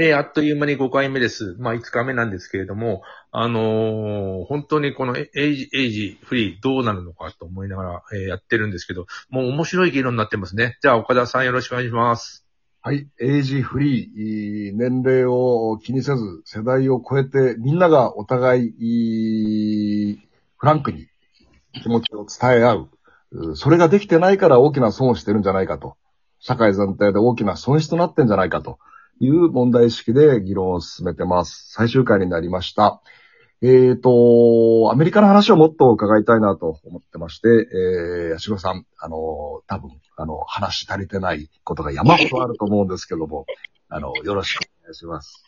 えーあっという間に5回目です。まあ、5日目なんですけれども、あのー本当にこのエイジ、エイジフリーどうなるのかと思いながら、えーやってるんですけど、もう面白い議論になってますね。じゃあ、岡田さんよろしくお願いします。はい。エイジフリー、年齢を気にせず、世代を超えて、みんながお互い、フランクに気持ちを伝え合。うそれができてないから大きな損をしてるんじゃないかと。社会全体で大きな損失となってんじゃないかという問題意識で議論を進めてます。最終回になりました。えーと、アメリカの話をもっと伺いたいなと思ってまして、えー、八代さん、あの、多分、あの、話し足りてないことが山ほどあると思うんですけども、あの、よろしくお願いします。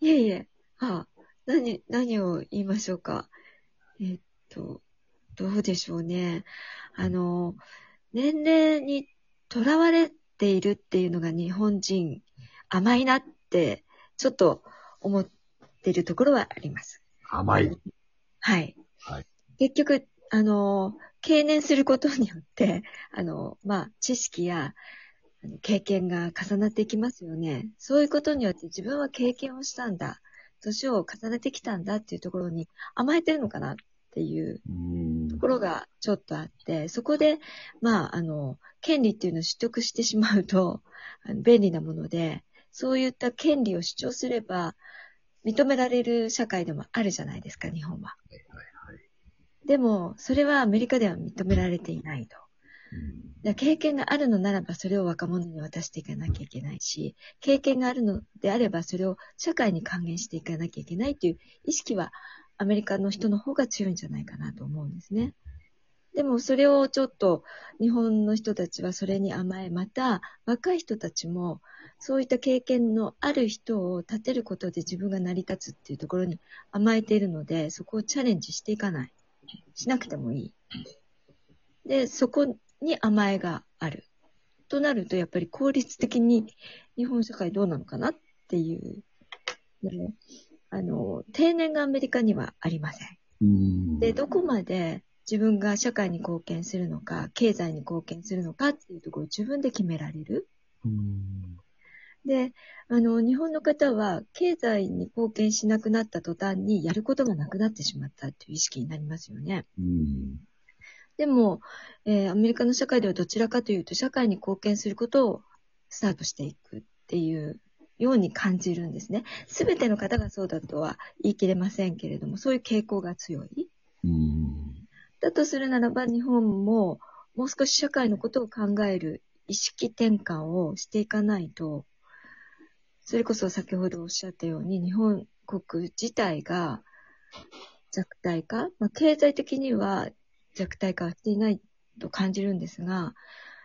いえいえ、あ、何、何を言いましょうか。えっと、どうでしょうね。あの、年齢にとらわれているっていうのが日本人甘いなって、ちょっと思っているところはあります。甘い。はい。はい結局、あの、経年することによって、あの、まあ、知識や経験が重なっていきますよね。そういうことによって自分は経験をしたんだ。年を重ねてきたんだっていうところに甘えてるのかなっていうところがちょっとあって、そこで、まあ、あの、権利っていうのを取得してしまうと、あの便利なもので、そういった権利を主張すれば、認められる社会でもあるじゃないですか、日本は。でも、それはアメリカでは認められていないと。経験があるのならば、それを若者に渡していかなきゃいけないし、経験があるのであれば、それを社会に還元していかなきゃいけないという意識は、アメリカの人の方が強いんじゃないかなと思うんですね。でも、それをちょっと、日本の人たちはそれに甘え、また、若い人たちも、そういった経験のある人を立てることで自分が成り立つっていうところに甘えているので、そこをチャレンジしていかない。しなくてもいい。で、そこに甘えがある。となると、やっぱり効率的に日本社会どうなのかなっていう。ね、あの、定年がアメリカにはありませんで、どこまで自分が社会に貢献するのか、経済に貢献するのかっていうところを自分で決められる。うんで、あの、日本の方は経済に貢献しなくなった途端にやることがなくなってしまったっていう意識になりますよね。うんでも、えーアメリカの社会ではどちらかというと、社会に貢献することをスタートしていくっていうように感じるんですね。すべての方がそうだとは言い切れませんけれども、そういう傾向が強い。うんだとするならば、日本ももう少し社会のことを考える意識転換をしていかないと、それこそ先ほどおっしゃったように、日本国自体が弱体化、まあ、経済的には弱体化はしていないと感じるんですが、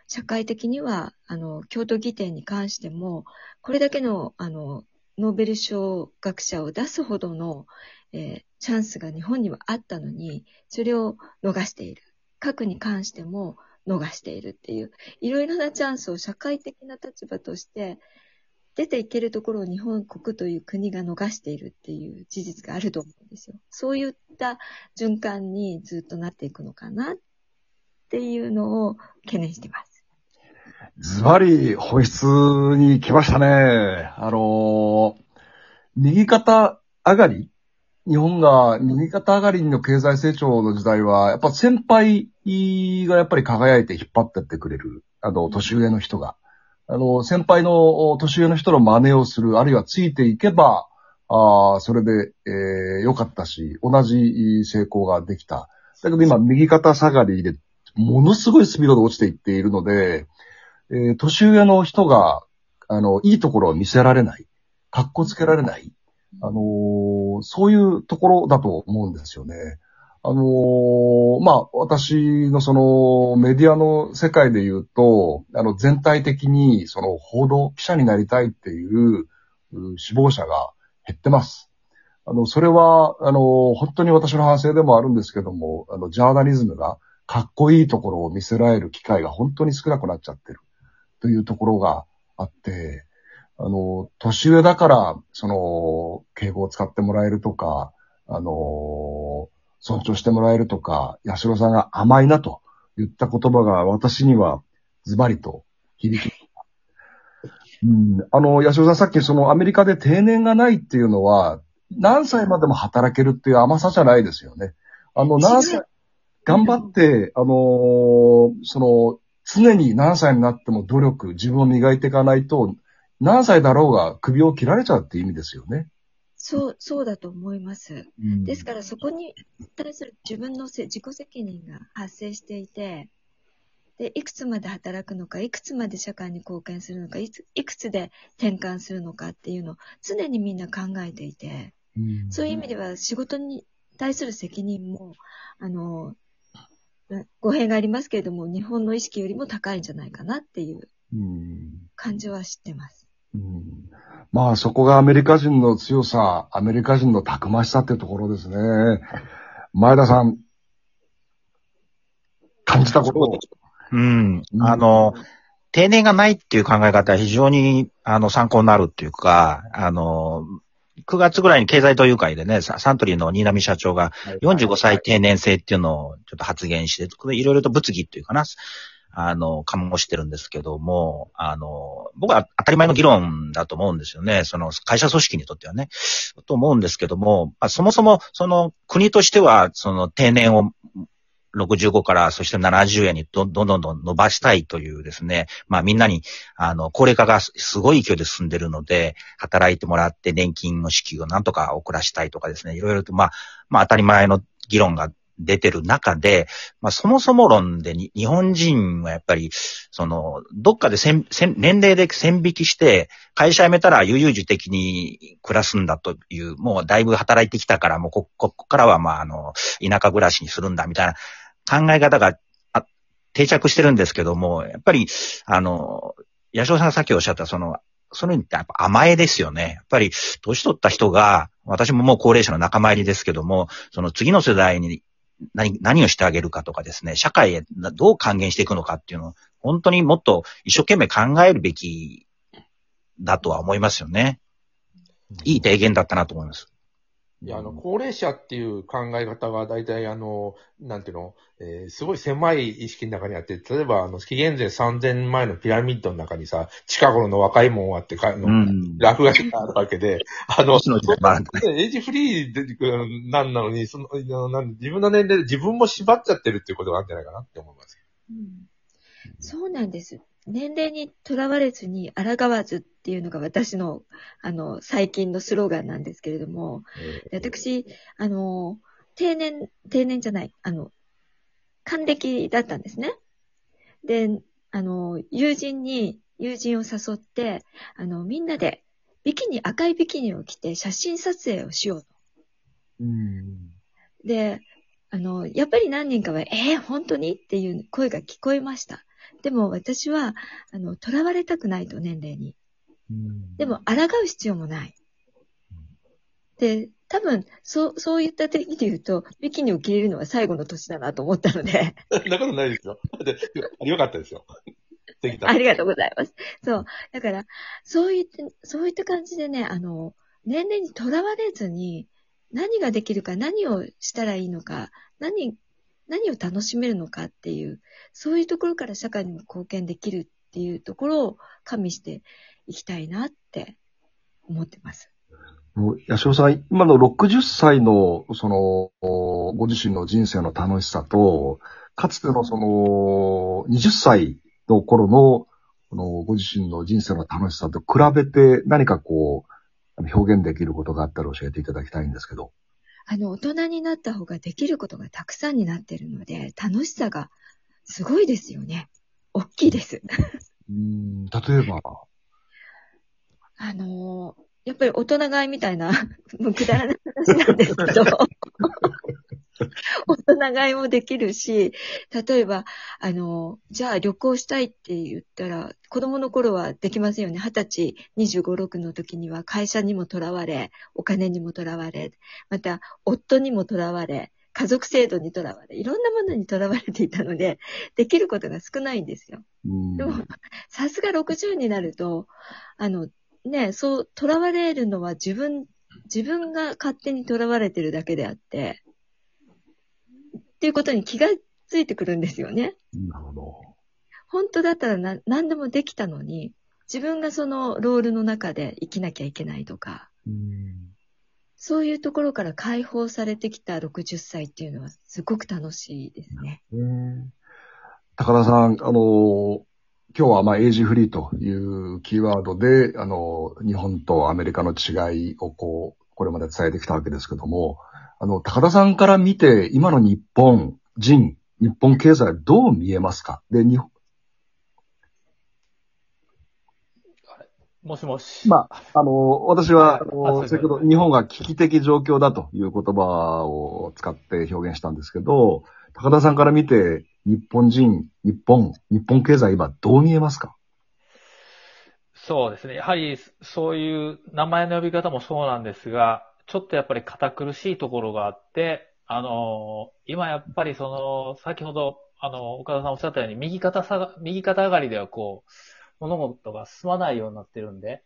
社会的には、あの、京都議典に関しても、これだけの、あの、ノーベル賞学者を出すほどの、えーチャンスが日本にはあったのに、それを逃している。核に関しても逃しているっていう、いろいろなチャンスを社会的な立場として出ていけるところを日本国という国が逃しているっていう事実があると思うんですよ。そういった循環にずっとなっていくのかなっていうのを懸念してます。ズバリ本質に来ましたね。あのー右肩上がり日本が右肩上がりの経済成長の時代は、やっぱ先輩がやっぱり輝いて引っ張ってってくれる。あの、年上の人が。あの、先輩の年上の人の真似をする、あるいはついていけば、あーそれで、えー良かったし、同じ成功ができた。だけど今、右肩下がりで、ものすごいスピードで落ちていっているので、えー年上の人が、あの、いいところを見せられない。格好つけられない。あのーそういうところだと思うんですよね。あのーまあ、私のそのメディアの世界で言うと、あの、全体的にその報道記者になりたいっていうう志望者が減ってます。あの、それは、あの、本当に私の反省でもあるんですけども、あの、ジャーナリズムがかっこいいところを見せられる機会が本当に少なくなっちゃってるというところがあって、あの、年上だから、その、敬語を使ってもらえるとか、あの、尊重してもらえるとか、八代さんが甘いなと言った言葉が私にはズバリと響き、うん。あの、八代さんさっきそのアメリカで定年がないっていうのは、何歳までも働けるっていう甘さじゃないですよね。あの、何違歳う、頑張って、あのーその、常に何歳になっても努力、自分を磨いていかないと、何歳だろうが首を切られちゃうって意味ですよね。そう、そうだと思います。うんですからそこに対する自分のせ自己責任が発生していて、で、いくつまで働くのか、いくつまで社会に貢献するのか、いついくつで転換するのかっていうのを常にみんな考えていて、うんそういう意味では仕事に対する責任も、あの、語弊がありますけれども、日本の意識よりも高いんじゃないかなっていううん感じは知ってます。うんまあそこがアメリカ人の強さ、アメリカ人のたくましさってところですね。前田さん、感じたこと？を。うんう。んあの、定年がないっていう考え方は非常に、あの、参考になるっていうか、あの、9月ぐらいに経済同友会でね、ササントリーの新浪社長が45歳定年制っていうのをちょっと発言して、いろいろと物議っていうかな、あの、醸してるんですけども、あの、僕は当たり前の議論だと思うんですよね。その会社組織にとってはね。と思うんですけども、まあ、そもそもその国としては、その定年を65からそして70円にどんどんどんどん伸ばしたいというですね、まあみんなに、あの、高齢化がすすごい勢いで進んでるので、働いてもらって年金の支給をなんとか遅らしたいとかですね、いろいろと、まあ、まあ当たり前の議論が出てる中で、まあそもそも論でに日本人はやっぱり、その、どっかで線線年齢で線引きして、会社辞めたら悠々自適に暮らすんだという、もうだいぶ働いてきたから、もうこ、ここからはまああの、田舎暮らしにするんだみたいな考え方があ定着してるんですけども、やっぱり、あの、八代さんがさっきおっしゃった、その、それってやっぱ甘えですよね。やっぱり、年取った人が、私ももう高齢者の仲間入りですけども、その次の世代に何、何をしてあげるかとかですね、社会へどう還元していくのかっていうのを、本当にもっと一生懸命考えるべきだとは思いますよね。いい提言だったなと思います。いや、あの、高齢者っていう考え方が大体あの、なんていうの、えーすごい狭い意識の中にあって、例えばあの、紀元前3000年前のピラミッドの中にさ、近頃の若いもんはってのうん。落書きがあるわけで、あの、エイジフリーでうんなんなのに、その、なん自分の年齢で自分も縛っちゃってるっていうことがあるんじゃないかなって思います。うんそうなんです。年齢にとらわれずに抗わずっていうのが私の、あの、最近のスローガンなんですけれども、で私、あの、定年、定年じゃない、あの、還暦だったんですね。で、あの、友人に、友人を誘って、あの、みんなで、ビキニ、赤いビキニを着て写真撮影をしようと。うんで、あの、やっぱり何人かは、えー、本当にっていう声が聞こえました。でも私は、あの、囚われたくないと、年齢に。うんでも、抗う必要もない。で、多分、そう、そういった意味で言うと、ビキニを着れるのは最後の年だなと思ったので、そんなことないですよ。でよかったですよ。できた。ありがとうございます。そう。だから、そういった、そういった感じでね、あの、年齢にとらわれずに、何ができるか、何をしたらいいのか、何、何を楽しめるのかっていう、そういうところから社会にも貢献できるっていうところを加味していきたいなって思ってます。もう八代さん、今の60歳の、その、ご自身の人生の楽しさと、かつてのその、20歳の頃の、このご自身の人生の楽しさと比べて何かこう、表現できることがあったら教えていただきたいんですけど。あの、大人になった方ができることがたくさんになってるので、楽しさがすごいですよね。大きいです。うん、例えば、あのーやっぱり大人買いみたいな、もうくだらない話なんですけど、大人買いもできるし、例えば、あのーじゃあ旅行したいって言ったら、子供の頃はできませんよね。二十歳、25、6の時には会社にもとらわれ、お金にもとらわれ、また夫にもとらわれ、家族制度にとらわれ、いろんなものにとらわれていたので、できることが少ないんですよ。うんでも、さすが60になると、あの、ね、そう、囚われるのは自分、自分が勝手に囚われてるだけであって、っていうことに気がついてくるんですよね。なるほど。本当だったらな何でもできたのに、自分がそのロールの中で生きなきゃいけないとか、そういうところから解放されてきた60歳っていうのはすごく楽しいですね。高田さん、あの、今日はまあエイジフリーというキーワードで、あの、日本とアメリカの違いをこう、これまで伝えてきたわけですけども、あの、高田さんから見て、今の日本人、日本経済どう見えますか？で、日本、もしもし。まあ、あの、私は、あの、先ほど日本が危機的状況だという言葉を使って表現したんですけど、高田さんから見て、日本人、日本、日本経済今どう見えますか？そうですね。やはり、そういう名前の呼び方もそうなんですが、ちょっとやっぱり堅苦しいところがあって、あの、今やっぱりその、先ほど、あの、岡田さんおっしゃったように、右肩下が、右肩上がりではこう、物事が進まないようになってるんで、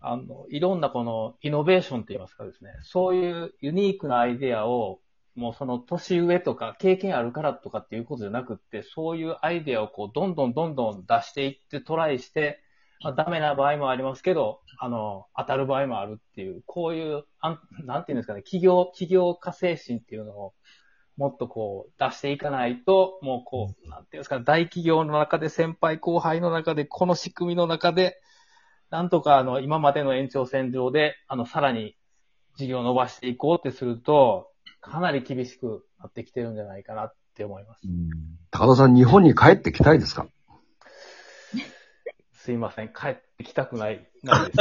あの、いろんなこの、イノベーションといいますかですね、そういうユニークなアイデアを、もうその年上とか経験あるからとかっていうことじゃなくって、そういうアイデアをこう、どんどんどんどん出していってトライして、まあ、ダメな場合もありますけど、あの、当たる場合もあるっていう、こういう、あんなんていうんですかね、企業、企業家精神っていうのを、もっとこう、出していかないと、もうこう、なんていうんですかね、大企業の中で、先輩後輩の中で、この仕組みの中で、なんとかあの、今までの延長線上で、あの、さらに事業を伸ばしていこうってすると、かなり厳しくなってきてるんじゃないかなって思います。高田さん、日本に帰ってきたいですか？すいません、帰ってきたくない、ないです。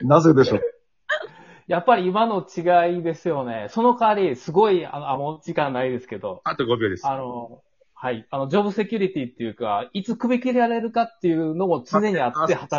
なぜでしょう？やっぱり今の違いですよね。その代わり、すごい、あの、あもう時間ないですけど、あと5秒です。あの、はい。あの、ジョブセキュリティっていうか、いつ首切られるかっていうのも常にあって働いて